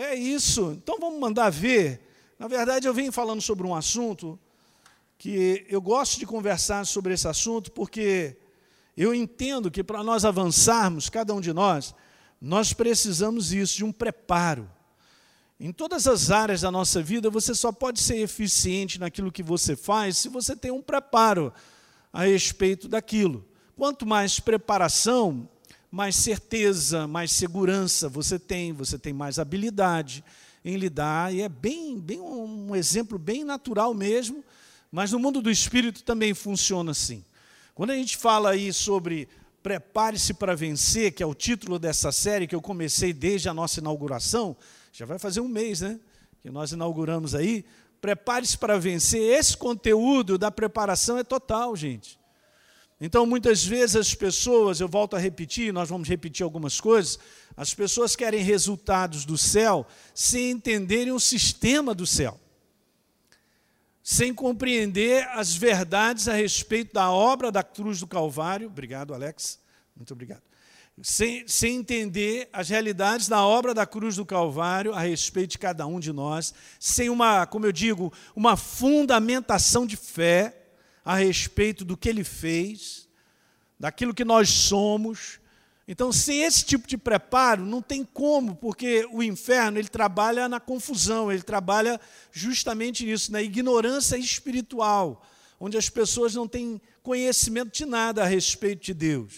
É isso. Então vamos mandar ver. Na verdade, eu venho falando sobre um assunto que eu gosto de conversar sobre esse assunto porque eu entendo que para nós avançarmos, cada um de nós, nós precisamos isso, de um preparo. Em todas as áreas da nossa vida, você só pode ser eficiente naquilo que você faz se você tem um preparo a respeito daquilo. Quanto mais preparação, mais certeza, mais segurança você tem, você tem mais habilidade em lidar, e é bem, bem um exemplo bem natural mesmo, mas no mundo do espírito também funciona assim. Quando a gente fala aí sobre Prepare-se para vencer, que é o título dessa série que eu comecei desde a nossa inauguração, já vai fazer um mês, né? Que nós inauguramos aí. Prepare-se para vencer. Esse conteúdo da preparação é total, gente. Então, muitas vezes as pessoas, eu volto a repetir, nós vamos repetir algumas coisas, as pessoas querem resultados do céu sem entenderem o sistema do céu sem compreender as verdades a respeito da obra da cruz do Calvário. Obrigado, Alex. Muito obrigado. Sem, sem, entender as realidades da obra da cruz do Calvário a respeito de cada um de nós, sem uma, como eu digo, uma fundamentação de fé a respeito do que ele fez, daquilo que nós somos, então, sem esse tipo de preparo, não tem como, porque o inferno ele trabalha na confusão, ele trabalha justamente nisso, na ignorância espiritual, onde as pessoas não têm conhecimento de nada a respeito de Deus.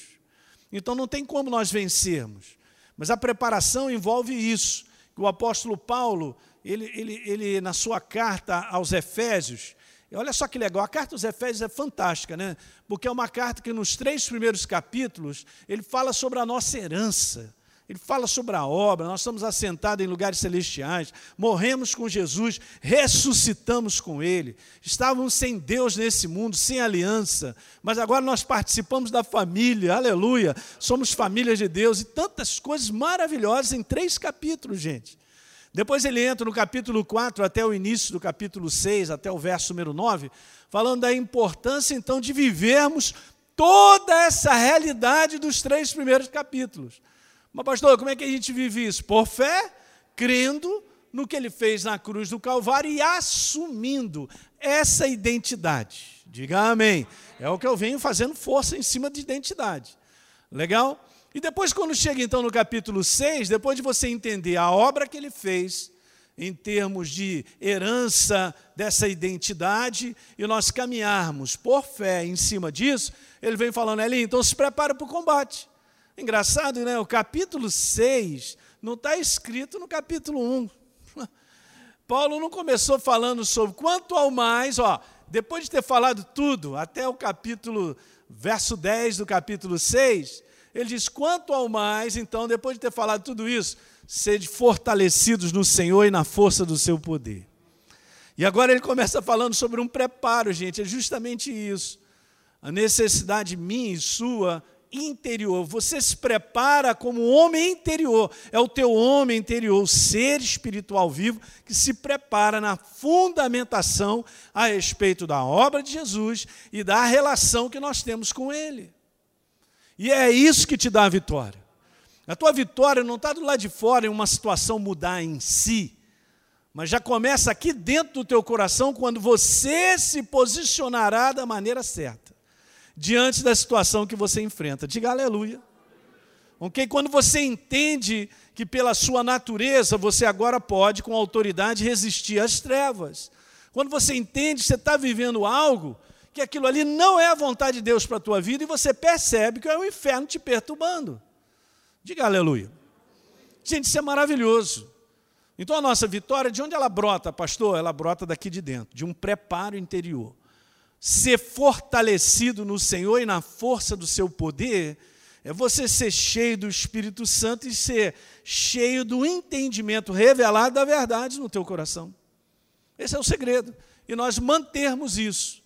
Então, não tem como nós vencermos. Mas a preparação envolve isso. O apóstolo Paulo, ele, ele, ele na sua carta aos Efésios, e olha só que legal, a carta aos Efésios é fantástica, né? Porque é uma carta que nos três primeiros capítulos ele fala sobre a nossa herança. Ele fala sobre a obra, nós estamos assentados em lugares celestiais, morremos com Jesus, ressuscitamos com Ele, estávamos sem Deus nesse mundo, sem aliança, mas agora nós participamos da família, aleluia, somos família de Deus e tantas coisas maravilhosas em três capítulos, gente. Depois ele entra no capítulo 4 até o início do capítulo 6, até o verso número 9, falando da importância então de vivermos toda essa realidade dos três primeiros capítulos. Mas, pastor, como é que a gente vive isso? Por fé, crendo no que ele fez na cruz do Calvário e assumindo essa identidade. Diga amém. É o que eu venho fazendo força em cima de identidade. Legal? E depois, quando chega então no capítulo 6, depois de você entender a obra que ele fez, em termos de herança dessa identidade, e nós caminharmos por fé em cima disso, ele vem falando, ali, então se prepara para o combate. Engraçado, né? O capítulo 6 não está escrito no capítulo 1. Paulo não começou falando sobre quanto ao mais, ó, depois de ter falado tudo, até o capítulo, verso 10 do capítulo 6, ele diz: quanto ao mais, então, depois de ter falado tudo isso, sede fortalecidos no Senhor e na força do seu poder. E agora ele começa falando sobre um preparo, gente, é justamente isso. A necessidade minha e sua interior. Você se prepara como homem interior. É o teu homem interior, o ser espiritual vivo, que se prepara na fundamentação a respeito da obra de Jesus e da relação que nós temos com Ele. E é isso que te dá a vitória. A tua vitória não está do lado de fora em uma situação mudar em si, mas já começa aqui dentro do teu coração quando você se posicionará da maneira certa, diante da situação que você enfrenta. Diga aleluia. Ok? Quando você entende que pela sua natureza você agora pode, com autoridade, resistir às trevas. Quando você entende que você está vivendo algo que aquilo ali não é a vontade de Deus para a tua vida e você percebe que é o inferno te perturbando. Diga aleluia. Gente, isso é maravilhoso. Então a nossa vitória, de onde ela brota, pastor? Ela brota daqui de dentro, de um preparo interior. Ser fortalecido no Senhor e na força do seu poder é você ser cheio do Espírito Santo e ser cheio do entendimento revelado da verdade no teu coração. Esse é o segredo. E nós mantermos isso.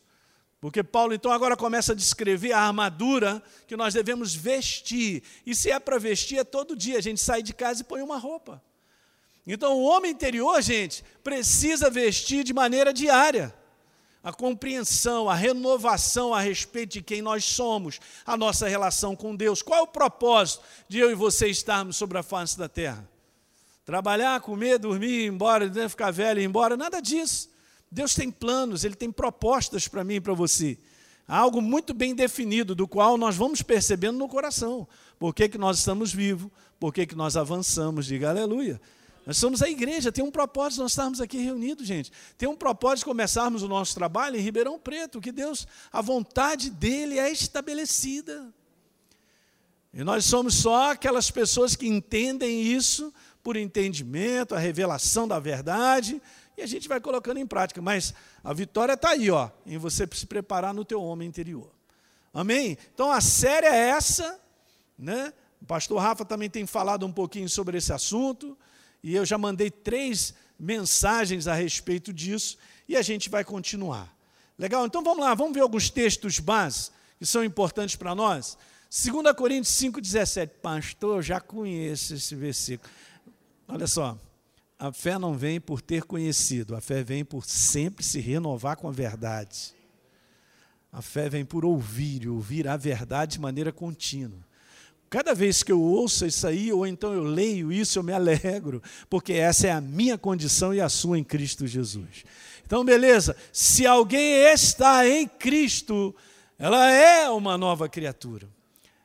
Porque Paulo então agora começa a descrever a armadura que nós devemos vestir. E se é para vestir, é todo dia. A gente sai de casa e põe uma roupa. Então o homem interior, gente, precisa vestir de maneira diária. A compreensão, a renovação a respeito de quem nós somos, a nossa relação com Deus. Qual é o propósito de eu e você estarmos sobre a face da terra? Trabalhar, comer, dormir, ir embora, né, ficar velho ir embora, nada disso. Deus tem planos, Ele tem propostas para mim e para você. Há algo muito bem definido, do qual nós vamos percebendo no coração. Por que, que nós estamos vivos? Por que, que nós avançamos? Diga aleluia. Nós somos a igreja, tem um propósito nós estarmos aqui reunidos, gente. Tem um propósito começarmos o nosso trabalho em Ribeirão Preto, que Deus, a vontade dele é estabelecida. E nós somos só aquelas pessoas que entendem isso por entendimento, a revelação da verdade, e a gente vai colocando em prática. Mas a vitória está aí, ó, em você se preparar no teu homem interior. Amém? Então a série é essa, né? O pastor Rafa também tem falado um pouquinho sobre esse assunto e eu já mandei três mensagens a respeito disso, e a gente vai continuar. Legal? Então vamos lá, vamos ver alguns textos base que são importantes para nós. 2 Coríntios 5,17. Pastor, eu já conheço esse versículo. Olha só, a fé não vem por ter conhecido, a fé vem por sempre se renovar com a verdade. A fé vem por ouvir, ouvir a verdade de maneira contínua. Cada vez que eu ouço isso aí, ou então eu leio isso, eu me alegro, porque essa é a minha condição e a sua em Cristo Jesus. Então, beleza, se alguém está em Cristo, ela é uma nova criatura.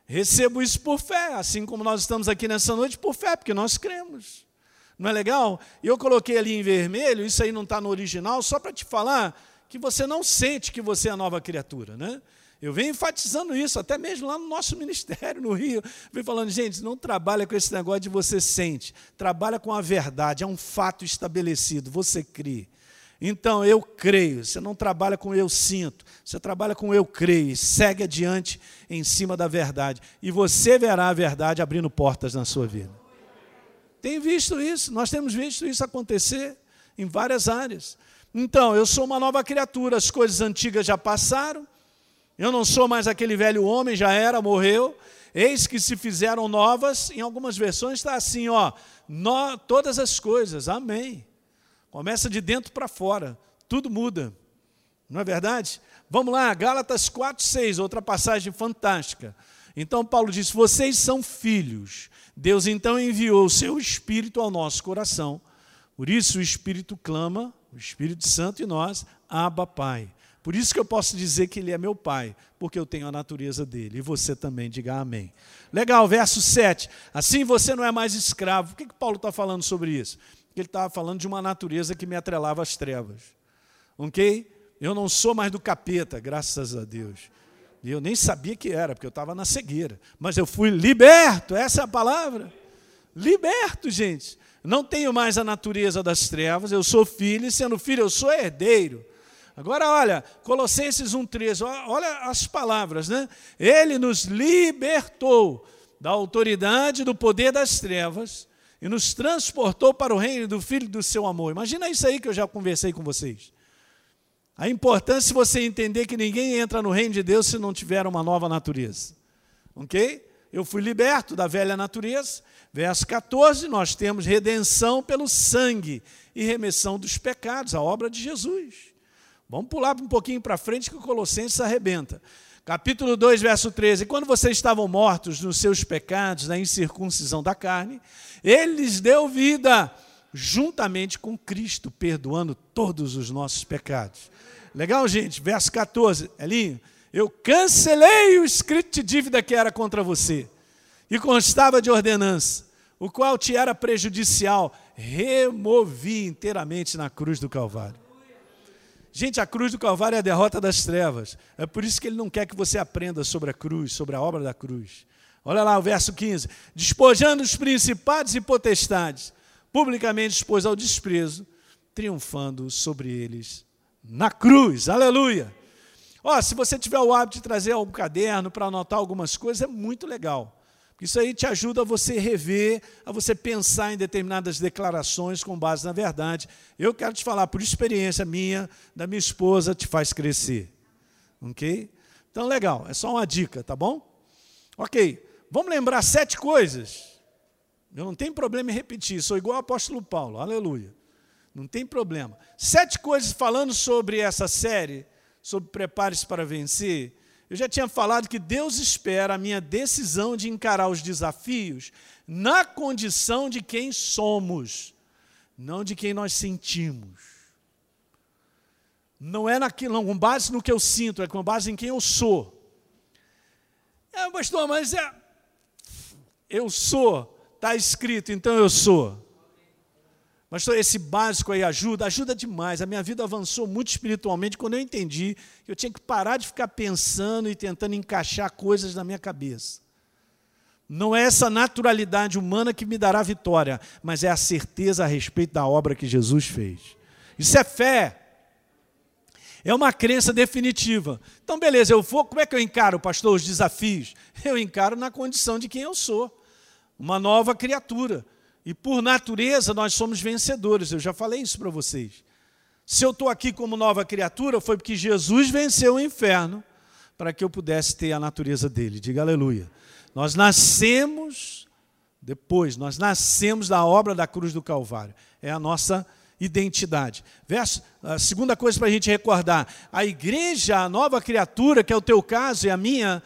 Recebo isso por fé, assim como nós estamos aqui nessa noite por fé, porque nós cremos. Não é legal? Eu coloquei ali em vermelho, isso aí não está no original, só para te falar que você não sente que você é nova criatura, né? Eu venho enfatizando isso, até mesmo lá no nosso ministério, no Rio. Venho falando, gente, não trabalha com esse negócio de você sente, trabalha com a verdade, é um fato estabelecido, você crê. Então, eu creio, você não trabalha com eu sinto, você trabalha com eu creio, segue adiante em cima da verdade, e você verá a verdade abrindo portas na sua vida. Tem visto isso, nós temos visto isso acontecer em várias áreas. Então, eu sou uma nova criatura, as coisas antigas já passaram, eu não sou mais aquele velho homem, já era, morreu. Eis que se fizeram novas. Em algumas versões está assim, ó, todas as coisas. Amém. Começa de dentro para fora. Tudo muda. Não é verdade? Vamos lá, Gálatas 4, 6, outra passagem fantástica. Então Paulo diz: Vocês são filhos. Deus então enviou o seu Espírito ao nosso coração. Por isso o Espírito clama, o Espírito Santo e nós, Abba Pai. Por isso que eu posso dizer que ele é meu pai, porque eu tenho a natureza dele. E você também, diga amém. Legal, verso 7. Assim você não é mais escravo. Por que, que Paulo está falando sobre isso? Ele estava falando de uma natureza que me atrelava às trevas. Ok? Eu não sou mais do capeta, graças a Deus. E eu nem sabia que era, porque eu estava na cegueira. Mas eu fui liberto, essa é a palavra. Liberto, gente. Não tenho mais a natureza das trevas, eu sou filho, e sendo filho, eu sou herdeiro. Agora olha, Colossenses 1,13, olha as palavras, né? Ele nos libertou da autoridade do poder das trevas e nos transportou para o reino do Filho do seu amor. Imagina isso aí que eu já conversei com vocês. A importância de você entender que ninguém entra no reino de Deus se não tiver uma nova natureza. Ok? Eu fui liberto da velha natureza. Verso 14, nós temos redenção pelo sangue e remissão dos pecados, a obra de Jesus. Vamos pular um pouquinho para frente que o Colossenses arrebenta. Capítulo 2, verso 13. Quando vocês estavam mortos nos seus pecados, na incircuncisão da carne, ele lhes deu vida juntamente com Cristo, perdoando todos os nossos pecados. Legal, gente? Verso 14, Elinho. Eu cancelei o escrito de dívida que era contra você e constava de ordenança, o qual te era prejudicial, removi inteiramente na cruz do Calvário. Gente, a cruz do Calvário é a derrota das trevas. É por isso que ele não quer que você aprenda sobre a cruz, sobre a obra da cruz. Olha lá o verso 15: despojando os principados e potestades, publicamente expôs ao desprezo, triunfando sobre eles na cruz. Aleluia! Ó, se você tiver o hábito de trazer um caderno para anotar algumas coisas, é muito legal. Isso aí te ajuda a você rever, a você pensar em determinadas declarações com base na verdade. Eu quero te falar, por experiência minha, da minha esposa, te faz crescer. Ok? Então, legal, é só uma dica, tá bom? Ok, vamos lembrar sete coisas. Eu não tenho problema em repetir, sou igual ao apóstolo Paulo, aleluia. Não tem problema. Sete coisas falando sobre essa série, sobre Prepare-se para Vencer eu já tinha falado que Deus espera a minha decisão de encarar os desafios na condição de quem somos, não de quem nós sentimos. Não é naquilo, não, com base no que eu sinto, é com base em quem eu sou. É, pastor, mas é. Eu sou, está escrito, então eu sou. Mas esse básico aí ajuda, ajuda demais. A minha vida avançou muito espiritualmente quando eu entendi que eu tinha que parar de ficar pensando e tentando encaixar coisas na minha cabeça. Não é essa naturalidade humana que me dará vitória, mas é a certeza a respeito da obra que Jesus fez. Isso é fé. É uma crença definitiva. Então, beleza, eu vou, como é que eu encaro, pastor, os desafios? Eu encaro na condição de quem eu sou, uma nova criatura. E por natureza nós somos vencedores, eu já falei isso para vocês. Se eu estou aqui como nova criatura, foi porque Jesus venceu o inferno para que eu pudesse ter a natureza dele. Diga aleluia. Nós nascemos, depois, nós nascemos da obra da cruz do Calvário. É a nossa identidade. Verso, a segunda coisa para a gente recordar: a igreja, a nova criatura, que é o teu caso e a minha,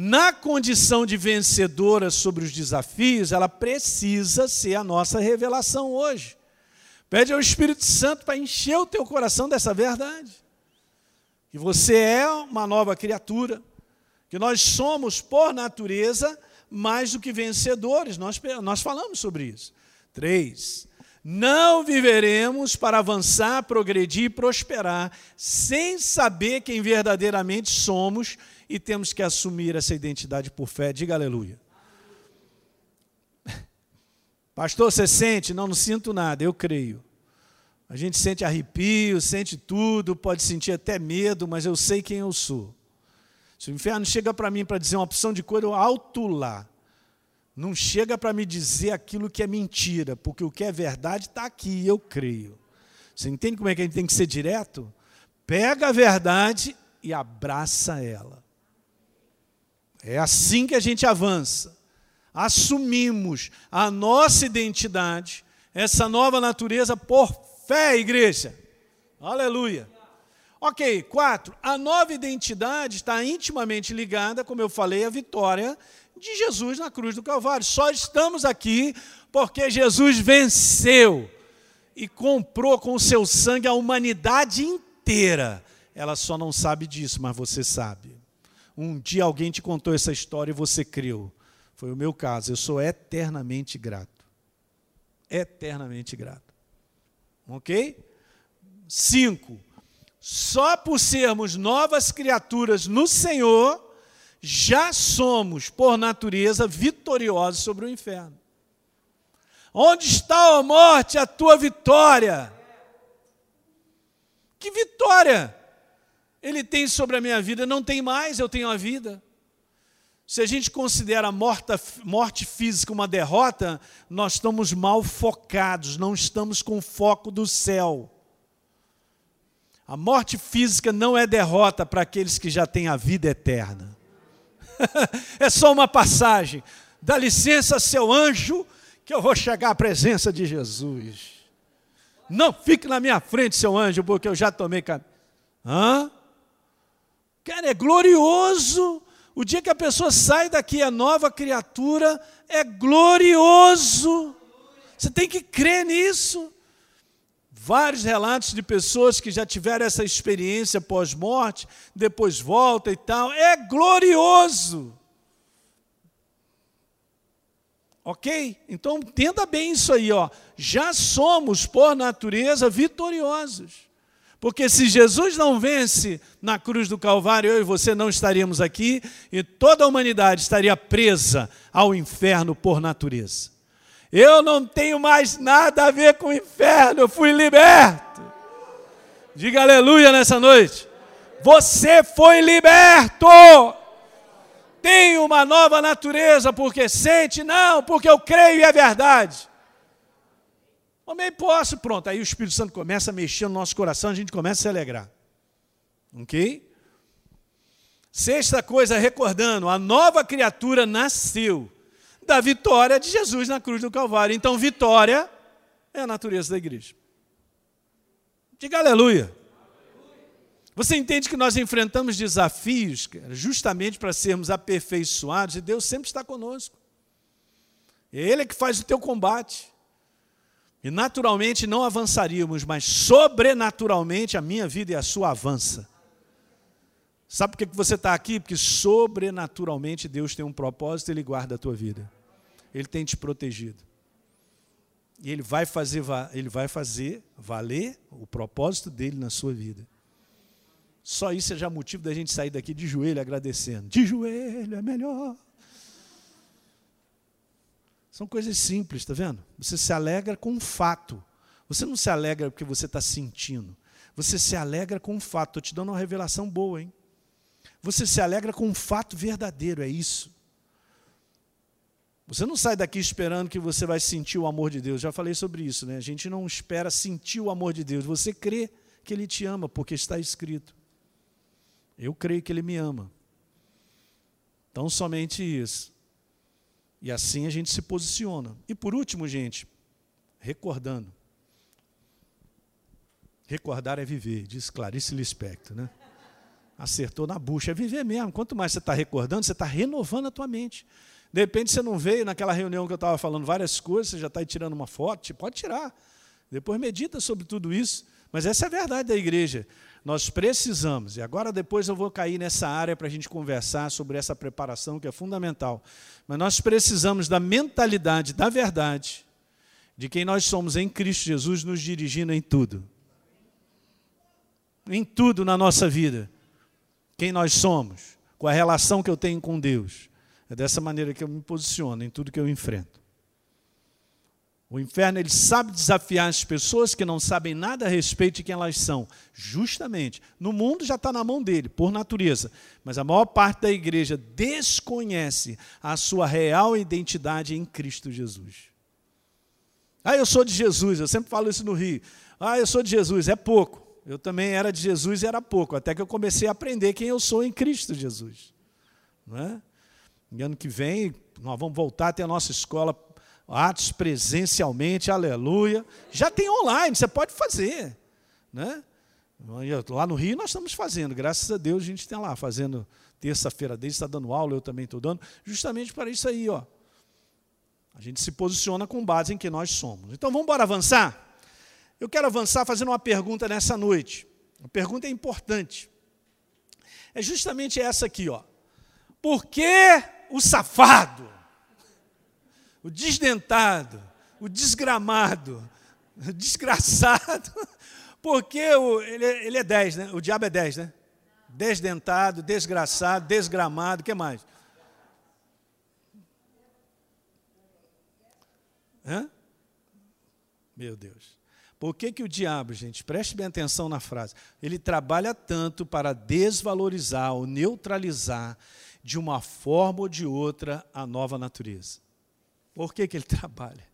na condição de vencedora sobre os desafios, ela precisa ser a nossa revelação hoje. Pede ao Espírito Santo para encher o teu coração dessa verdade. Que você é uma nova criatura, que nós somos, por natureza, mais do que vencedores. Nós, nós falamos sobre isso. Três. Não viveremos para avançar, progredir e prosperar sem saber quem verdadeiramente somos e temos que assumir essa identidade por fé. Diga aleluia. Pastor, você sente? Não, não sinto nada, eu creio. A gente sente arrepio, sente tudo, pode sentir até medo, mas eu sei quem eu sou. Se o inferno chega para mim para dizer uma opção de cor, eu alto lá. Não chega para me dizer aquilo que é mentira, porque o que é verdade está aqui eu creio. Você entende como é que a gente tem que ser direto? Pega a verdade e abraça ela. É assim que a gente avança. Assumimos a nossa identidade, essa nova natureza por fé, igreja. Aleluia. Ok, quatro. A nova identidade está intimamente ligada, como eu falei, à vitória de Jesus na cruz do Calvário. Só estamos aqui porque Jesus venceu e comprou com o seu sangue a humanidade inteira. Ela só não sabe disso, mas você sabe. Um dia alguém te contou essa história e você creu. Foi o meu caso. Eu sou eternamente grato. Eternamente grato. Ok? Cinco. Só por sermos novas criaturas no Senhor, já somos, por natureza, vitoriosos sobre o inferno. Onde está, a morte, a tua vitória? Que vitória? Ele tem sobre a minha vida, não tem mais, eu tenho a vida. Se a gente considera a morte física uma derrota, nós estamos mal focados, não estamos com foco do céu. A morte física não é derrota para aqueles que já têm a vida eterna. é só uma passagem. Dá licença, seu anjo, que eu vou chegar à presença de Jesus. Não fique na minha frente, seu anjo, porque eu já tomei. Hã? Cara, é glorioso. O dia que a pessoa sai daqui, é nova criatura, é glorioso. Você tem que crer nisso. Vários relatos de pessoas que já tiveram essa experiência pós-morte, depois volta e tal. É glorioso. Ok? Então entenda bem isso aí, ó. Já somos, por natureza, vitoriosos. Porque se Jesus não vence na cruz do Calvário, eu e você não estaríamos aqui e toda a humanidade estaria presa ao inferno por natureza. Eu não tenho mais nada a ver com o inferno, eu fui liberto. Diga aleluia nessa noite. Você foi liberto. Tem uma nova natureza porque sente? Não, porque eu creio e é verdade. Homem, posso, pronto. Aí o Espírito Santo começa a mexer no nosso coração, a gente começa a se alegrar. Ok? Sexta coisa, recordando, a nova criatura nasceu da vitória de Jesus na cruz do Calvário. Então, vitória é a natureza da igreja. Diga aleluia. Você entende que nós enfrentamos desafios justamente para sermos aperfeiçoados e Deus sempre está conosco. Ele é que faz o teu combate. E naturalmente não avançaríamos, mas sobrenaturalmente a minha vida e a sua avança. Sabe por que você está aqui? Porque sobrenaturalmente Deus tem um propósito e Ele guarda a tua vida. Ele tem te protegido. E Ele vai fazer, ele vai fazer valer o propósito dele na sua vida. Só isso é já motivo da gente sair daqui de joelho agradecendo. De joelho é melhor. São coisas simples, está vendo? Você se alegra com um fato. Você não se alegra porque você está sentindo. Você se alegra com um fato. Estou te dando uma revelação boa, hein? Você se alegra com um fato verdadeiro, é isso. Você não sai daqui esperando que você vai sentir o amor de Deus. Já falei sobre isso, né? A gente não espera sentir o amor de Deus. Você crê que Ele te ama, porque está escrito. Eu creio que Ele me ama. Então, somente isso. E assim a gente se posiciona. E por último, gente, recordando. Recordar é viver, diz Clarice Lispector, né? Acertou na bucha, é viver mesmo. Quanto mais você está recordando, você está renovando a tua mente. De repente você não veio naquela reunião que eu estava falando várias coisas, você já está tirando uma foto, pode tirar. Depois medita sobre tudo isso. Mas essa é a verdade da igreja. Nós precisamos, e agora depois eu vou cair nessa área para a gente conversar sobre essa preparação que é fundamental. Mas nós precisamos da mentalidade da verdade, de quem nós somos em Cristo Jesus, nos dirigindo em tudo. Em tudo na nossa vida. Quem nós somos, com a relação que eu tenho com Deus. É dessa maneira que eu me posiciono em tudo que eu enfrento. O inferno ele sabe desafiar as pessoas que não sabem nada a respeito de quem elas são. Justamente. No mundo já está na mão dele, por natureza. Mas a maior parte da igreja desconhece a sua real identidade em Cristo Jesus. Ah, eu sou de Jesus, eu sempre falo isso no Rio. Ah, eu sou de Jesus, é pouco. Eu também era de Jesus e era pouco, até que eu comecei a aprender quem eu sou em Cristo Jesus. Não é? E ano que vem, nós vamos voltar a ter a nossa escola Atos presencialmente, aleluia. Já tem online, você pode fazer. Né? Lá no Rio nós estamos fazendo, graças a Deus a gente tem lá, fazendo terça-feira desde está dando aula, eu também estou dando, justamente para isso aí. Ó. A gente se posiciona com base em quem nós somos. Então vamos embora avançar? Eu quero avançar fazendo uma pergunta nessa noite. A pergunta é importante. É justamente essa aqui, ó. Por que o safado? O desdentado, o desgramado, o desgraçado, porque o, ele, ele é 10, né? O diabo é 10, né? Desdentado, desgraçado, desgramado, o que mais? Hã? Meu Deus. Por que, que o diabo, gente, preste bem atenção na frase, ele trabalha tanto para desvalorizar ou neutralizar de uma forma ou de outra a nova natureza? Por que, que ele trabalha?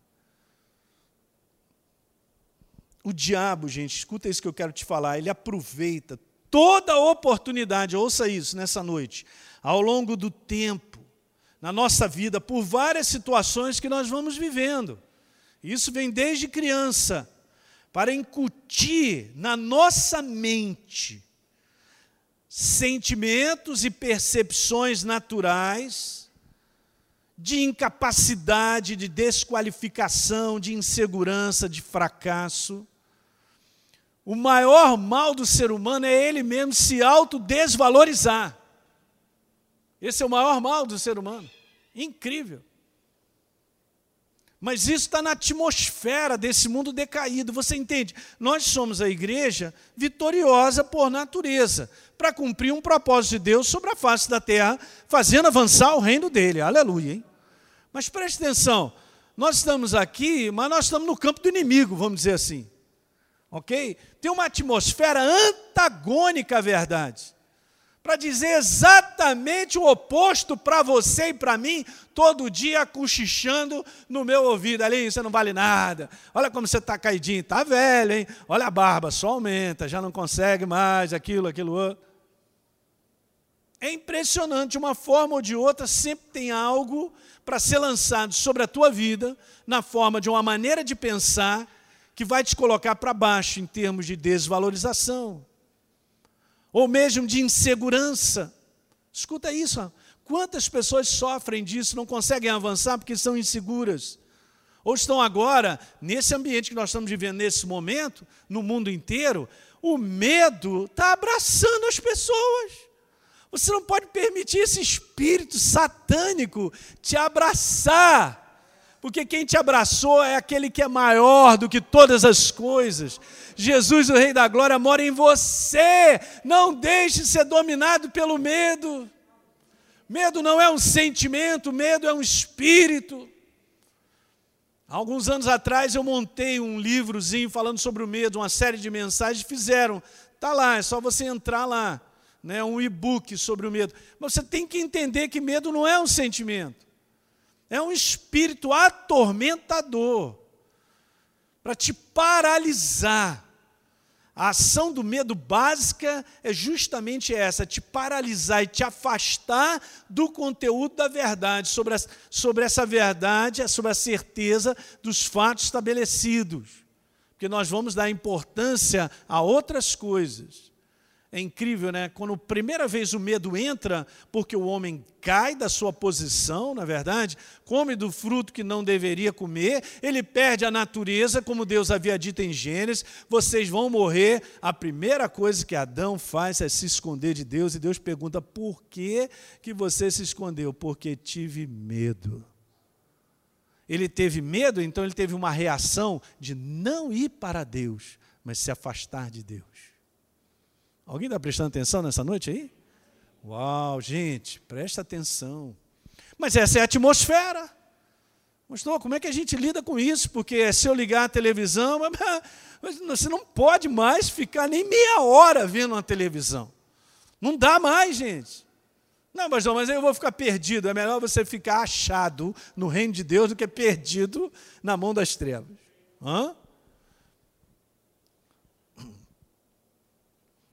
O diabo, gente, escuta isso que eu quero te falar, ele aproveita toda oportunidade, ouça isso nessa noite, ao longo do tempo, na nossa vida, por várias situações que nós vamos vivendo. Isso vem desde criança, para incutir na nossa mente sentimentos e percepções naturais de incapacidade, de desqualificação, de insegurança, de fracasso. O maior mal do ser humano é ele mesmo se autodesvalorizar. Esse é o maior mal do ser humano. Incrível. Mas isso está na atmosfera desse mundo decaído. Você entende? Nós somos a igreja vitoriosa por natureza, para cumprir um propósito de Deus sobre a face da terra, fazendo avançar o reino dele. Aleluia, hein? Mas preste atenção, nós estamos aqui, mas nós estamos no campo do inimigo, vamos dizer assim. Ok? Tem uma atmosfera antagônica à verdade para dizer exatamente o oposto para você e para mim, todo dia cochichando no meu ouvido. Ali, você não vale nada. Olha como você está caidinho, está velho, hein? Olha a barba, só aumenta, já não consegue mais aquilo, aquilo outro. É impressionante, de uma forma ou de outra, sempre tem algo para ser lançado sobre a tua vida, na forma de uma maneira de pensar, que vai te colocar para baixo em termos de desvalorização ou mesmo de insegurança. Escuta isso, quantas pessoas sofrem disso, não conseguem avançar porque são inseguras? Ou estão agora, nesse ambiente que nós estamos vivendo nesse momento, no mundo inteiro, o medo está abraçando as pessoas. Você não pode permitir esse espírito satânico te abraçar. Porque quem te abraçou é aquele que é maior do que todas as coisas. Jesus, o Rei da Glória, mora em você. Não deixe ser dominado pelo medo. Medo não é um sentimento, medo é um espírito. Alguns anos atrás eu montei um livrozinho falando sobre o medo, uma série de mensagens fizeram. Tá lá, é só você entrar lá né, um e-book sobre o medo. Mas você tem que entender que medo não é um sentimento, é um espírito atormentador para te paralisar. A ação do medo básica é justamente essa: te paralisar e te afastar do conteúdo da verdade, sobre, a, sobre essa verdade, sobre a certeza dos fatos estabelecidos. Porque nós vamos dar importância a outras coisas é incrível, né? Quando primeira vez o medo entra, porque o homem cai da sua posição, na verdade, come do fruto que não deveria comer, ele perde a natureza, como Deus havia dito em Gênesis: vocês vão morrer. A primeira coisa que Adão faz é se esconder de Deus, e Deus pergunta: por que, que você se escondeu? Porque tive medo. Ele teve medo, então ele teve uma reação de não ir para Deus, mas se afastar de Deus. Alguém está prestando atenção nessa noite aí? Uau, gente, presta atenção. Mas essa é a atmosfera. Mostrou como é que a gente lida com isso? Porque se eu ligar a televisão, você não pode mais ficar nem meia hora vendo uma televisão. Não dá mais, gente. Não, mas não, mas eu vou ficar perdido. É melhor você ficar achado no reino de Deus do que perdido na mão das trevas. Hã?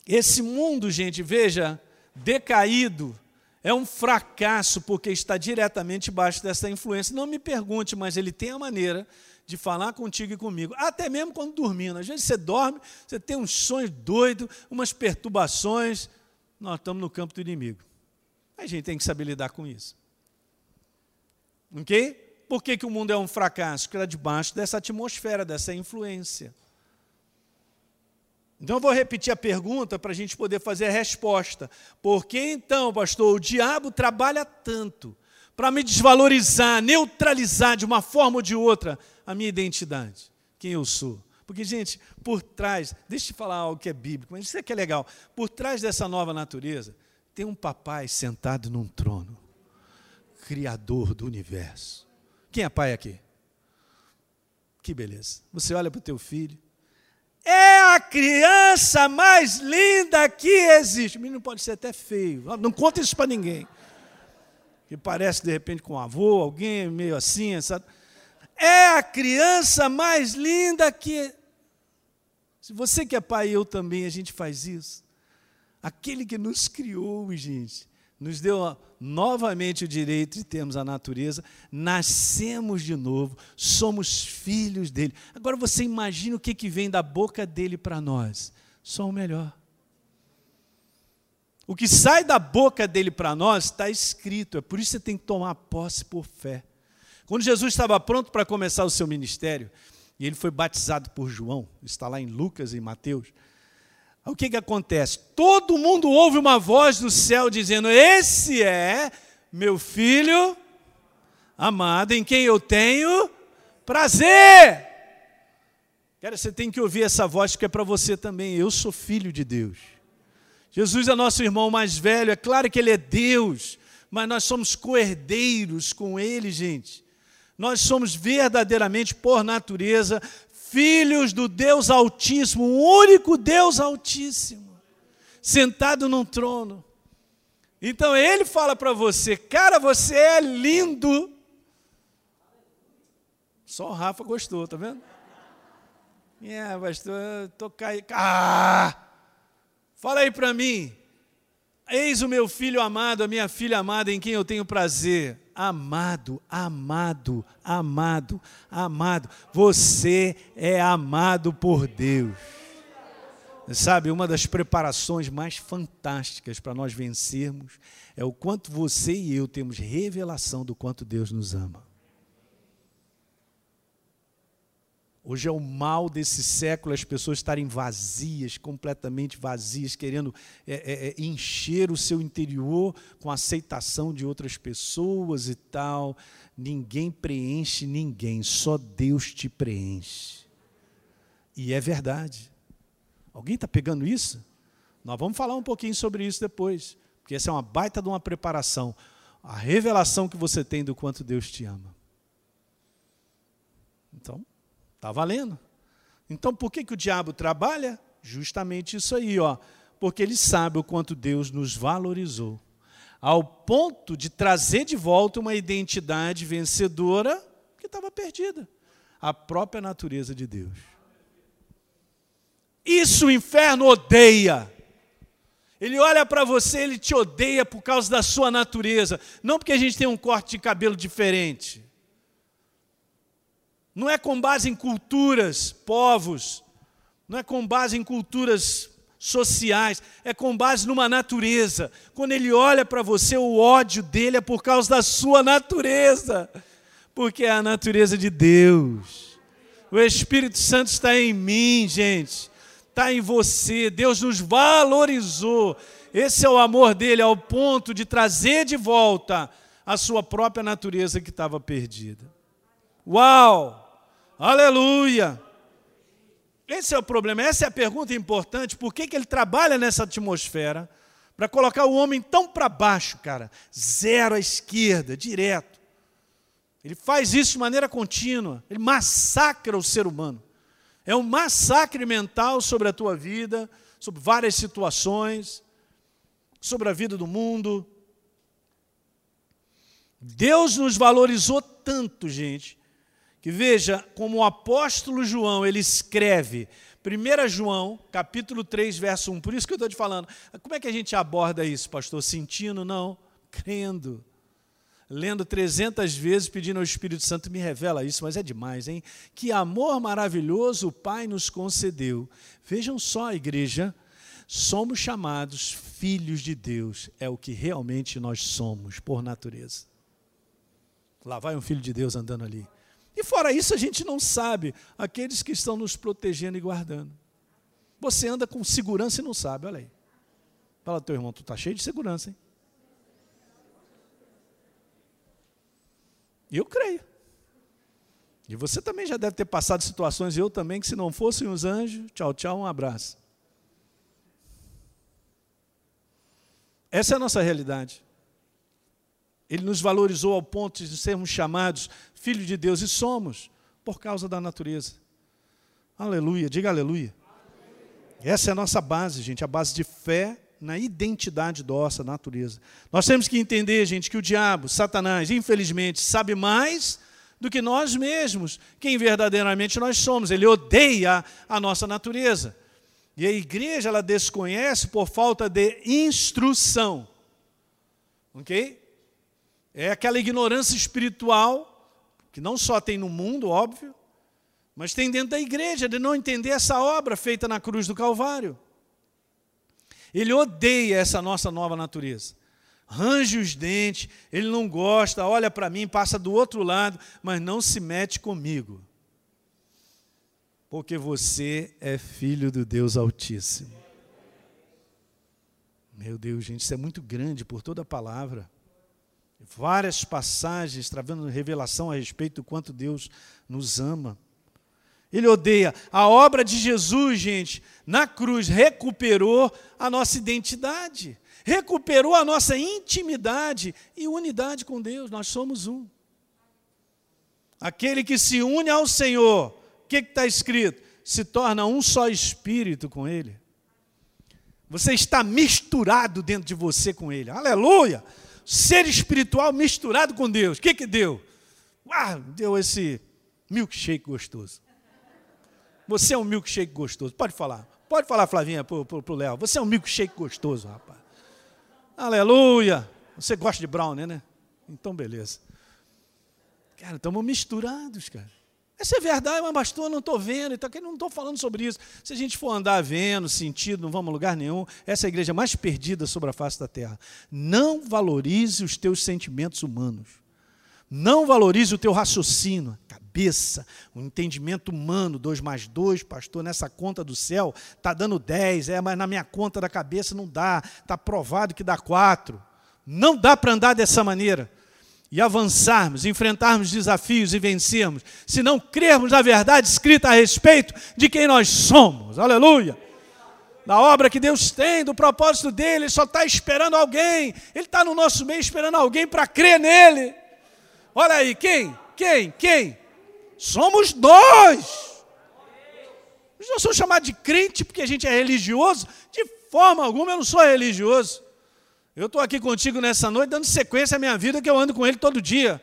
Esse mundo, gente, veja, decaído, é um fracasso porque está diretamente embaixo dessa influência. Não me pergunte, mas ele tem a maneira de falar contigo e comigo, até mesmo quando dormindo. Às vezes você dorme, você tem uns sonhos doidos, umas perturbações. Nós estamos no campo do inimigo. A gente tem que saber lidar com isso. Ok? Por que, que o mundo é um fracasso? Porque está debaixo dessa atmosfera, dessa influência. Então eu vou repetir a pergunta para a gente poder fazer a resposta. Por que então, pastor, o diabo trabalha tanto para me desvalorizar, neutralizar de uma forma ou de outra a minha identidade, quem eu sou? Porque, gente, por trás, deixa eu falar algo que é bíblico, mas isso é que é legal. Por trás dessa nova natureza, tem um papai sentado num trono, criador do universo. Quem é pai aqui? Que beleza. Você olha para o teu filho, é a criança mais linda que existe. O menino pode ser até feio. Não conta isso para ninguém. Que parece de repente com um avô, alguém meio assim, sabe? É a criança mais linda que. Se você que é pai, eu também, a gente faz isso. Aquele que nos criou, gente, nos deu novamente o direito de termos a natureza, nascemos de novo, somos filhos dele. Agora você imagina o que, que vem da boca dele para nós: só o melhor. O que sai da boca dele para nós está escrito, é por isso que você tem que tomar posse por fé. Quando Jesus estava pronto para começar o seu ministério, e ele foi batizado por João, está lá em Lucas e Mateus. O que, que acontece? Todo mundo ouve uma voz do céu dizendo: Esse é meu filho amado, em quem eu tenho prazer. Cara, você tem que ouvir essa voz que é para você também. Eu sou filho de Deus. Jesus é nosso irmão mais velho, é claro que ele é Deus, mas nós somos coerdeiros com ele, gente. Nós somos verdadeiramente, por natureza, filhos do Deus Altíssimo, o único Deus Altíssimo, sentado num trono. Então ele fala para você, cara, você é lindo. Só o Rafa gostou, tá vendo? É, pastor, tô caindo. Ah! Fala aí para mim. Eis o meu filho amado, a minha filha amada, em quem eu tenho prazer amado, amado, amado, amado. Você é amado por Deus. Sabe, uma das preparações mais fantásticas para nós vencermos é o quanto você e eu temos revelação do quanto Deus nos ama. Hoje é o mal desse século as pessoas estarem vazias, completamente vazias, querendo é, é, é, encher o seu interior com a aceitação de outras pessoas e tal. Ninguém preenche ninguém, só Deus te preenche. E é verdade. Alguém está pegando isso? Nós vamos falar um pouquinho sobre isso depois, porque essa é uma baita de uma preparação. A revelação que você tem do quanto Deus te ama. Então, Está valendo. Então, por que, que o diabo trabalha? Justamente isso aí, ó. Porque ele sabe o quanto Deus nos valorizou, ao ponto de trazer de volta uma identidade vencedora que estava perdida a própria natureza de Deus. Isso o inferno odeia. Ele olha para você, ele te odeia por causa da sua natureza, não porque a gente tem um corte de cabelo diferente. Não é com base em culturas, povos, não é com base em culturas sociais, é com base numa natureza. Quando ele olha para você, o ódio dele é por causa da sua natureza, porque é a natureza de Deus. O Espírito Santo está em mim, gente, está em você. Deus nos valorizou. Esse é o amor dele, ao ponto de trazer de volta a sua própria natureza que estava perdida. Uau! Aleluia! Esse é o problema, essa é a pergunta importante. Por que, que ele trabalha nessa atmosfera para colocar o homem tão para baixo, cara? Zero à esquerda, direto. Ele faz isso de maneira contínua. Ele massacra o ser humano. É um massacre mental sobre a tua vida, sobre várias situações, sobre a vida do mundo. Deus nos valorizou tanto, gente, que veja como o apóstolo João, ele escreve, 1 João, capítulo 3, verso 1, por isso que eu estou te falando, como é que a gente aborda isso, pastor? Sentindo? Não, crendo. Lendo 300 vezes, pedindo ao Espírito Santo, me revela isso, mas é demais, hein? Que amor maravilhoso o Pai nos concedeu. Vejam só, igreja, somos chamados filhos de Deus, é o que realmente nós somos, por natureza. Lá vai um filho de Deus andando ali. E fora isso, a gente não sabe aqueles que estão nos protegendo e guardando. Você anda com segurança e não sabe, olha aí. Fala teu irmão, tu está cheio de segurança, hein? Eu creio. E você também já deve ter passado situações, eu também, que se não fossem os anjos, tchau, tchau, um abraço. Essa é a nossa realidade. Ele nos valorizou ao ponto de sermos chamados filhos de Deus, e somos, por causa da natureza. Aleluia, diga aleluia. Essa é a nossa base, gente, a base de fé na identidade nossa, natureza. Nós temos que entender, gente, que o diabo, Satanás, infelizmente, sabe mais do que nós mesmos, quem verdadeiramente nós somos. Ele odeia a nossa natureza. E a igreja, ela desconhece por falta de instrução. Ok? É aquela ignorância espiritual que não só tem no mundo, óbvio, mas tem dentro da igreja, de não entender essa obra feita na cruz do Calvário. Ele odeia essa nossa nova natureza. Range os dentes, ele não gosta, olha para mim, passa do outro lado, mas não se mete comigo. Porque você é filho do Deus Altíssimo. Meu Deus, gente, isso é muito grande por toda a palavra várias passagens trazendo revelação a respeito do quanto Deus nos ama. Ele odeia. A obra de Jesus, gente, na cruz, recuperou a nossa identidade, recuperou a nossa intimidade e unidade com Deus. Nós somos um. Aquele que se une ao Senhor, o que está escrito? Se torna um só espírito com Ele. Você está misturado dentro de você com Ele. Aleluia! Ser espiritual misturado com Deus. O que, que deu? Ah, deu esse milkshake gostoso. Você é um milkshake gostoso. Pode falar. Pode falar, Flavinha, para o Léo. Você é um milkshake gostoso, rapaz. Aleluia. Você gosta de brownie, né? Então, beleza. Cara, estamos misturados, cara. Essa é verdade, mas pastor, não estou vendo, então não estou falando sobre isso. Se a gente for andar vendo, sentido, não vamos a lugar nenhum, essa é a igreja mais perdida sobre a face da terra. Não valorize os teus sentimentos humanos. Não valorize o teu raciocínio, cabeça, o entendimento humano, 2 mais 2, pastor, nessa conta do céu, está dando 10, é, mas na minha conta da cabeça não dá, está provado que dá 4. Não dá para andar dessa maneira e avançarmos, enfrentarmos desafios e vencermos, se não crermos na verdade escrita a respeito de quem nós somos. Aleluia! Da obra que Deus tem, do propósito dele, ele só está esperando alguém, ele está no nosso meio esperando alguém para crer nele. Olha aí, quem? Quem? Quem? Somos nós. Eu não sou chamado de crente porque a gente é religioso, de forma alguma eu não sou religioso. Eu estou aqui contigo nessa noite, dando sequência à minha vida, que eu ando com ele todo dia.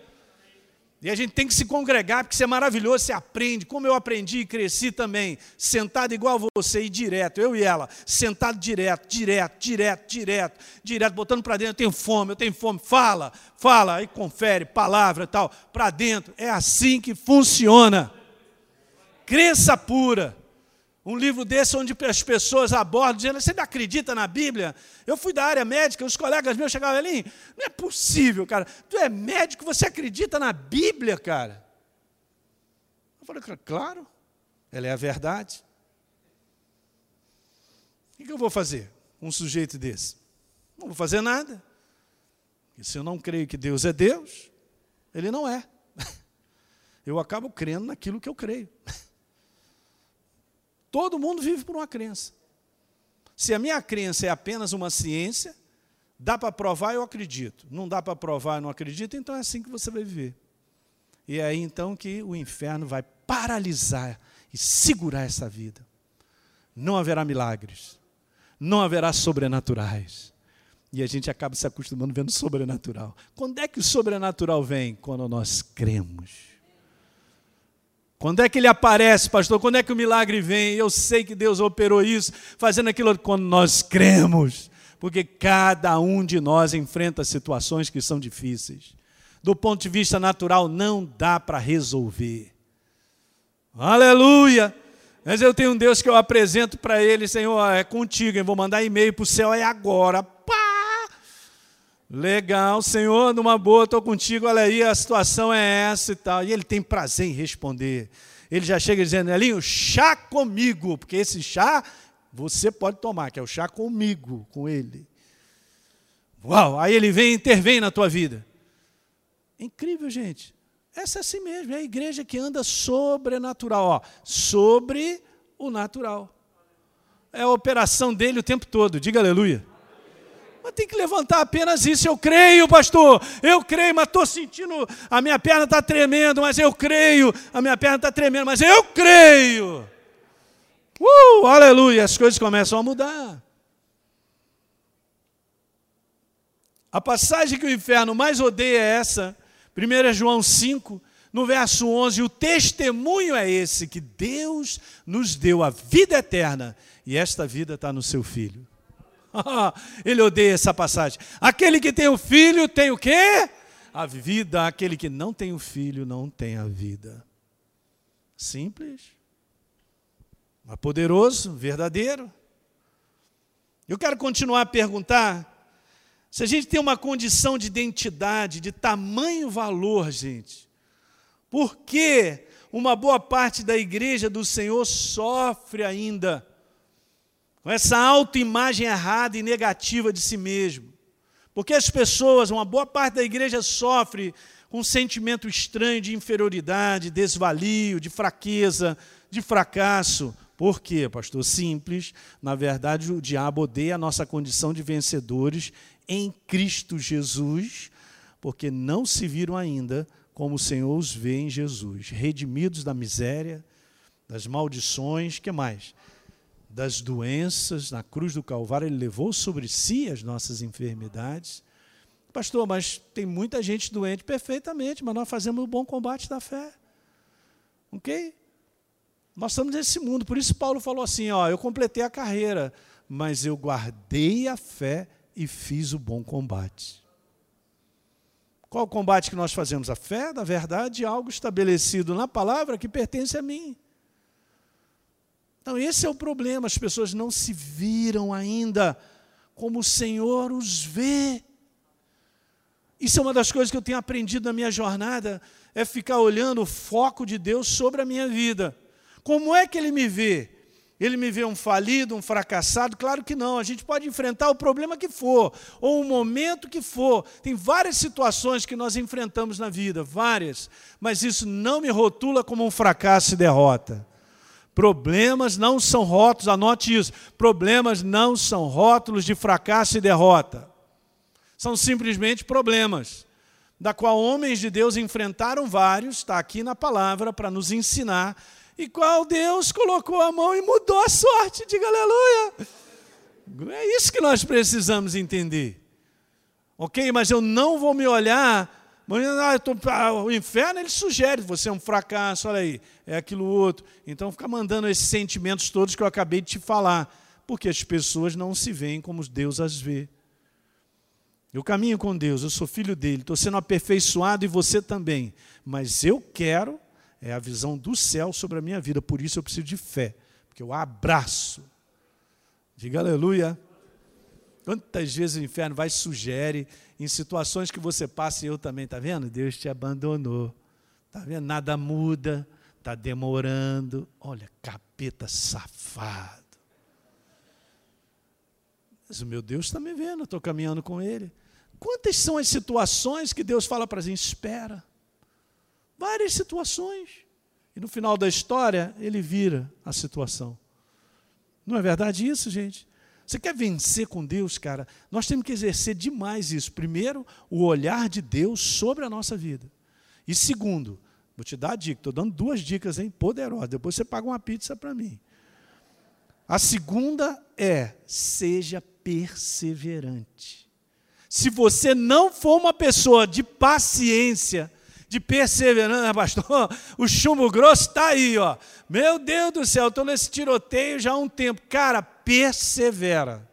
E a gente tem que se congregar, porque isso é maravilhoso, você aprende, como eu aprendi e cresci também, sentado igual você e direto, eu e ela, sentado direto, direto, direto, direto, direto, botando para dentro, eu tenho fome, eu tenho fome, fala, fala, aí confere, palavra e tal, para dentro, é assim que funciona. Crença pura. Um livro desse onde as pessoas abordam, dizendo, você acredita na Bíblia? Eu fui da área médica, os colegas meus chegavam ali, não é possível, cara. Tu é médico, você acredita na Bíblia, cara? Eu falei, claro, ela é a verdade. O que eu vou fazer um sujeito desse? Não vou fazer nada. E se eu não creio que Deus é Deus, ele não é. Eu acabo crendo naquilo que eu creio. Todo mundo vive por uma crença. Se a minha crença é apenas uma ciência, dá para provar, eu acredito. Não dá para provar, eu não acredito, então é assim que você vai viver. E é aí então que o inferno vai paralisar e segurar essa vida. Não haverá milagres, não haverá sobrenaturais. E a gente acaba se acostumando vendo sobrenatural. Quando é que o sobrenatural vem? Quando nós cremos. Quando é que ele aparece, pastor? Quando é que o milagre vem? Eu sei que Deus operou isso, fazendo aquilo quando nós cremos, porque cada um de nós enfrenta situações que são difíceis. Do ponto de vista natural, não dá para resolver. Aleluia! Mas eu tenho um Deus que eu apresento para ele, Senhor, é contigo, eu vou mandar e-mail para o céu, é agora. Legal, Senhor, numa boa, estou contigo, olha aí, a situação é essa e tal. E ele tem prazer em responder. Ele já chega dizendo, Elinho, chá comigo, porque esse chá você pode tomar, que é o chá comigo, com ele. Uau, aí ele vem e intervém na tua vida. Incrível, gente. Essa é assim mesmo, é a igreja que anda sobrenatural, ó, sobre o natural. É a operação dele o tempo todo, diga aleluia. Mas tem que levantar apenas isso. Eu creio, pastor. Eu creio, mas estou sentindo. A minha perna está tremendo, mas eu creio. A minha perna está tremendo, mas eu creio. Uh, aleluia. As coisas começam a mudar. A passagem que o inferno mais odeia é essa. 1 João 5, no verso 11. O testemunho é esse: que Deus nos deu a vida eterna. E esta vida está no seu Filho. Ele odeia essa passagem. Aquele que tem o filho tem o quê? A vida. Aquele que não tem o filho não tem a vida. Simples. Mas poderoso, verdadeiro. Eu quero continuar a perguntar se a gente tem uma condição de identidade, de tamanho valor, gente, por que uma boa parte da igreja do Senhor sofre ainda com essa autoimagem errada e negativa de si mesmo. Porque as pessoas, uma boa parte da igreja sofre com um sentimento estranho de inferioridade, desvalio, de fraqueza, de fracasso. Por quê, pastor? Simples. Na verdade, o diabo odeia a nossa condição de vencedores em Cristo Jesus, porque não se viram ainda como o Senhor os vê em Jesus, redimidos da miséria, das maldições, que mais? Das doenças, na cruz do Calvário, ele levou sobre si as nossas enfermidades. Pastor, mas tem muita gente doente perfeitamente, mas nós fazemos o bom combate da fé. Ok? Nós estamos nesse mundo, por isso Paulo falou assim: ó, eu completei a carreira, mas eu guardei a fé e fiz o bom combate. Qual o combate que nós fazemos? A fé da verdade, algo estabelecido na palavra que pertence a mim. Então, esse é o problema. As pessoas não se viram ainda como o Senhor os vê. Isso é uma das coisas que eu tenho aprendido na minha jornada, é ficar olhando o foco de Deus sobre a minha vida. Como é que Ele me vê? Ele me vê um falido, um fracassado? Claro que não. A gente pode enfrentar o problema que for, ou o momento que for. Tem várias situações que nós enfrentamos na vida, várias. Mas isso não me rotula como um fracasso e derrota. Problemas não são rótulos, anote isso. Problemas não são rótulos de fracasso e derrota. São simplesmente problemas, da qual homens de Deus enfrentaram vários, está aqui na palavra para nos ensinar e qual Deus colocou a mão e mudou a sorte. Diga aleluia. É isso que nós precisamos entender. Ok? Mas eu não vou me olhar. Ah, tô, ah, o inferno ele sugere, você é um fracasso, olha aí, é aquilo outro. Então fica mandando esses sentimentos todos que eu acabei de te falar, porque as pessoas não se veem como Deus as vê. Eu caminho com Deus, eu sou filho dele, estou sendo aperfeiçoado e você também. Mas eu quero é a visão do céu sobre a minha vida. Por isso eu preciso de fé, porque eu abraço. Diga aleluia. Quantas vezes o inferno vai sugere em situações que você passa e eu também, tá vendo? Deus te abandonou. Tá vendo? Nada muda, tá demorando. Olha, capeta safado. Mas o meu Deus está me vendo, estou caminhando com Ele. Quantas são as situações que Deus fala para a gente? Espera. Várias situações. E no final da história, ele vira a situação. Não é verdade isso, gente? Você quer vencer com Deus, cara? Nós temos que exercer demais isso. Primeiro, o olhar de Deus sobre a nossa vida. E segundo, vou te dar a dica, estou dando duas dicas hein, poderosas. Depois você paga uma pizza para mim. A segunda é: seja perseverante. Se você não for uma pessoa de paciência, de perseverança, pastor, o chumbo grosso está aí, ó. Meu Deus do céu, estou nesse tiroteio já há um tempo. Cara, persevera.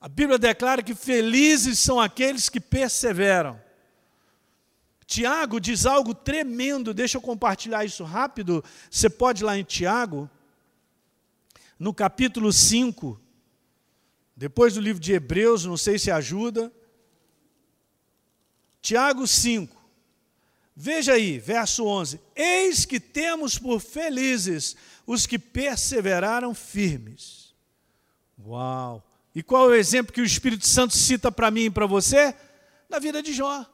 A Bíblia declara que felizes são aqueles que perseveram. Tiago diz algo tremendo, deixa eu compartilhar isso rápido. Você pode ir lá em Tiago, no capítulo 5, depois do livro de Hebreus, não sei se ajuda. Tiago 5. Veja aí, verso 11: Eis que temos por felizes os que perseveraram firmes. Uau! E qual é o exemplo que o Espírito Santo cita para mim e para você? Na vida de Jó.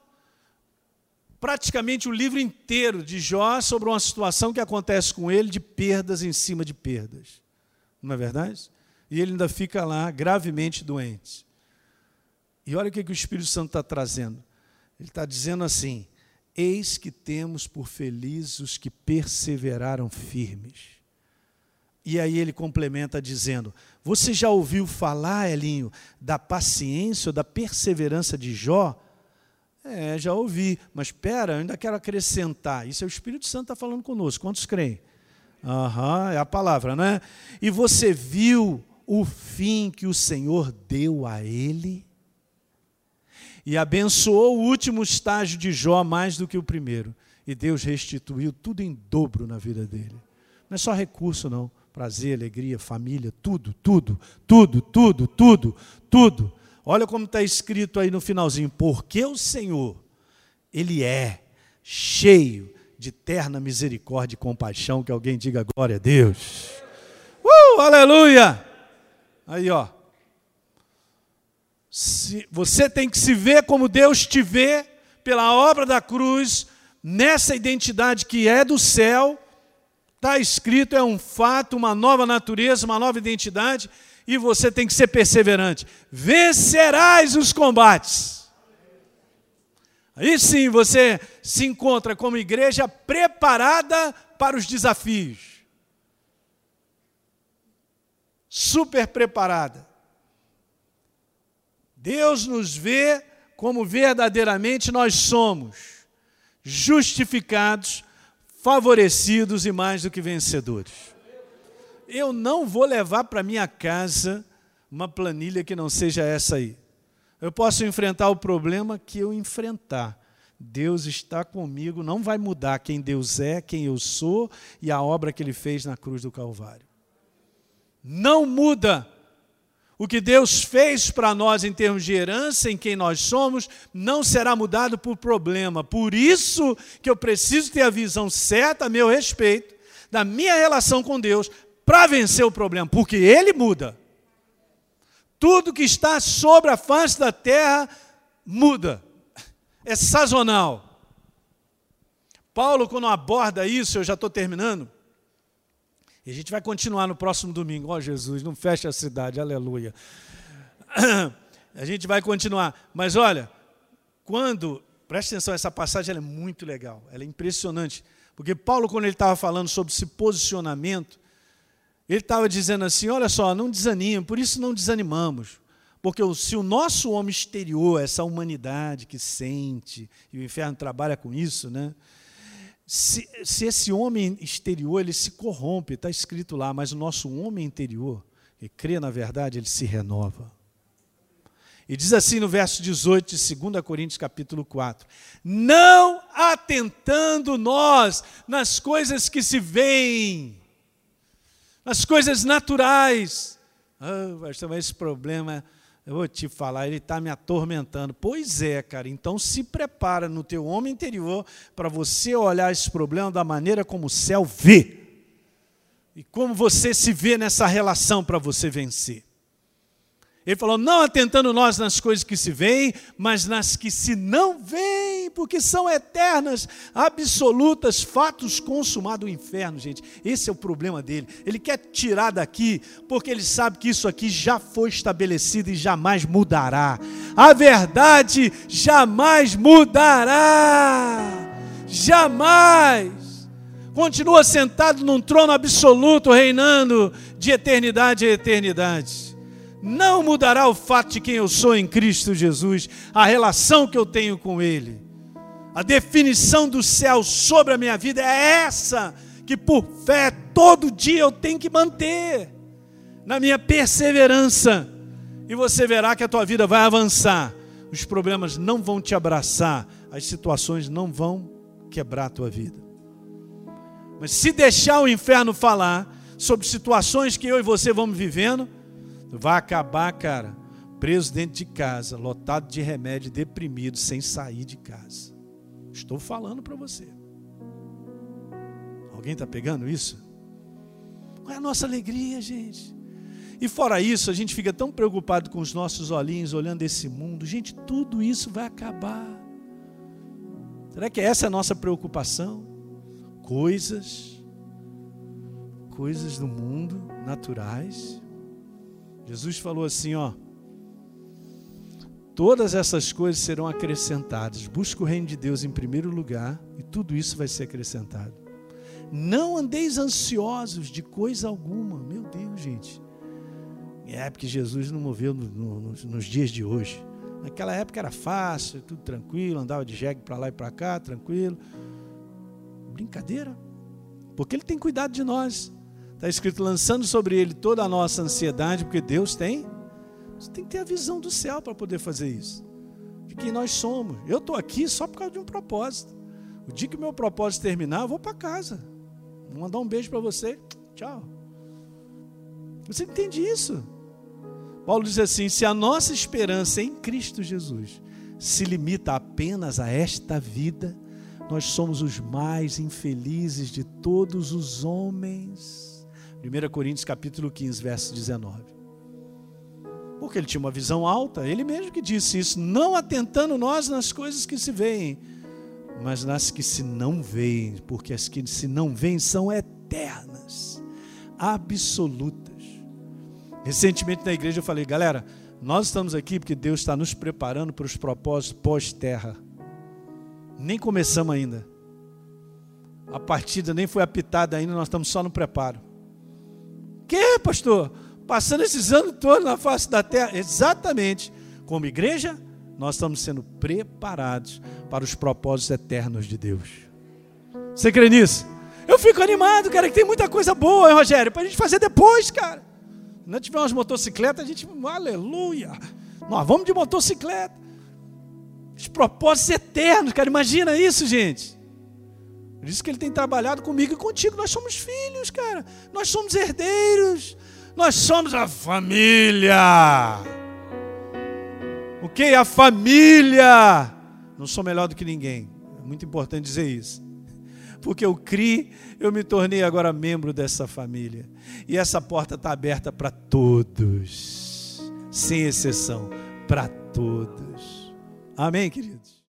Praticamente o livro inteiro de Jó sobre uma situação que acontece com ele de perdas em cima de perdas. Não é verdade? E ele ainda fica lá gravemente doente. E olha o que, que o Espírito Santo está trazendo. Ele está dizendo assim: Eis que temos por felizes os que perseveraram firmes. E aí ele complementa dizendo: Você já ouviu falar, Elinho, da paciência ou da perseverança de Jó? É, já ouvi, mas espera, ainda quero acrescentar. Isso é o Espírito Santo está falando conosco. Quantos creem? Aham, é a palavra, não é? E você viu o fim que o Senhor deu a ele? e abençoou o último estágio de Jó mais do que o primeiro. E Deus restituiu tudo em dobro na vida dele. Não é só recurso, não. Prazer, alegria, família, tudo, tudo, tudo, tudo, tudo, tudo. Olha como está escrito aí no finalzinho: porque o Senhor, Ele é cheio de terna misericórdia e compaixão. Que alguém diga glória a Deus. Uh, aleluia! Aí, ó. Se, você tem que se ver como Deus te vê pela obra da cruz, nessa identidade que é do céu. Está escrito, é um fato, uma nova natureza, uma nova identidade, e você tem que ser perseverante. Vencerás os combates. Aí sim você se encontra como igreja preparada para os desafios. Super preparada. Deus nos vê como verdadeiramente nós somos, justificados, favorecidos e mais do que vencedores. Eu não vou levar para minha casa uma planilha que não seja essa aí. Eu posso enfrentar o problema que eu enfrentar. Deus está comigo, não vai mudar quem Deus é, quem eu sou e a obra que ele fez na cruz do Calvário. Não muda. O que Deus fez para nós em termos de herança, em quem nós somos, não será mudado por problema. Por isso que eu preciso ter a visão certa a meu respeito, da minha relação com Deus, para vencer o problema, porque Ele muda. Tudo que está sobre a face da terra muda, é sazonal. Paulo, quando aborda isso, eu já estou terminando, e a gente vai continuar no próximo domingo. Ó oh, Jesus, não fecha a cidade, aleluia. A gente vai continuar. Mas olha, quando. Preste atenção, essa passagem é muito legal, ela é impressionante. Porque Paulo, quando ele estava falando sobre esse posicionamento, ele estava dizendo assim: olha só, não desanime, por isso não desanimamos. Porque se o nosso homem exterior, essa humanidade que sente, e o inferno trabalha com isso, né? Se, se esse homem exterior ele se corrompe, está escrito lá, mas o nosso homem interior, que crê na verdade, ele se renova. E diz assim no verso 18 de 2 Coríntios capítulo 4: Não atentando nós nas coisas que se veem, nas coisas naturais. Ah, pastor, mas esse problema eu vou te falar, ele está me atormentando. Pois é, cara, então se prepara no teu homem interior para você olhar esse problema da maneira como o céu vê. E como você se vê nessa relação para você vencer. Ele falou: não atentando nós nas coisas que se veem, mas nas que se não veem, porque são eternas, absolutas, fatos consumados do inferno, gente. Esse é o problema dele. Ele quer tirar daqui, porque ele sabe que isso aqui já foi estabelecido e jamais mudará. A verdade jamais mudará. Jamais. Continua sentado num trono absoluto, reinando de eternidade a eternidade não mudará o fato de quem eu sou em Cristo Jesus, a relação que eu tenho com Ele. A definição do céu sobre a minha vida é essa, que por fé todo dia eu tenho que manter, na minha perseverança, e você verá que a tua vida vai avançar, os problemas não vão te abraçar, as situações não vão quebrar a tua vida. Mas se deixar o inferno falar sobre situações que eu e você vamos vivendo, vai acabar, cara, preso dentro de casa, lotado de remédio, deprimido, sem sair de casa. Estou falando para você. Alguém está pegando isso? Qual é a nossa alegria, gente? E fora isso, a gente fica tão preocupado com os nossos olhinhos olhando esse mundo. Gente, tudo isso vai acabar. Será que essa é a nossa preocupação? Coisas, coisas do mundo naturais. Jesus falou assim, ó: Todas essas coisas serão acrescentadas. Busca o reino de Deus em primeiro lugar e tudo isso vai ser acrescentado. Não andeis ansiosos de coisa alguma. Meu Deus, gente. É porque Jesus não moveu no, no, nos, nos dias de hoje. Naquela época era fácil, tudo tranquilo, andava de jegue para lá e para cá, tranquilo. Brincadeira. Porque Ele tem cuidado de nós. Está escrito lançando sobre ele toda a nossa ansiedade, porque Deus tem. Você tem que ter a visão do céu para poder fazer isso. De quem nós somos. Eu estou aqui só por causa de um propósito. O dia que meu propósito terminar, eu vou para casa. Vou mandar um beijo para você. Tchau. Você entende isso? Paulo diz assim: se a nossa esperança em Cristo Jesus se limita apenas a esta vida, nós somos os mais infelizes de todos os homens. 1 Coríntios capítulo 15, verso 19. Porque ele tinha uma visão alta, ele mesmo que disse isso, não atentando nós nas coisas que se veem, mas nas que se não veem, porque as que se não veem são eternas, absolutas. Recentemente na igreja eu falei, galera, nós estamos aqui porque Deus está nos preparando para os propósitos pós-terra. Nem começamos ainda. A partida nem foi apitada ainda, nós estamos só no preparo. Que, pastor? Passando esses anos todos na face da terra. Exatamente. Como igreja, nós estamos sendo preparados para os propósitos eternos de Deus. Você crê nisso? Eu fico animado, cara, que tem muita coisa boa, hein, Rogério, para a gente fazer depois, cara. Não tiver umas motocicletas, a gente, aleluia. Nós vamos de motocicleta. Os propósitos eternos, cara. Imagina isso, gente. Por isso que ele tem trabalhado comigo e contigo. Nós somos filhos, cara. Nós somos herdeiros. Nós somos a família. O que? A família. Não sou melhor do que ninguém. É muito importante dizer isso. Porque eu criei, eu me tornei agora membro dessa família. E essa porta está aberta para todos, sem exceção, para todos. Amém, queridos?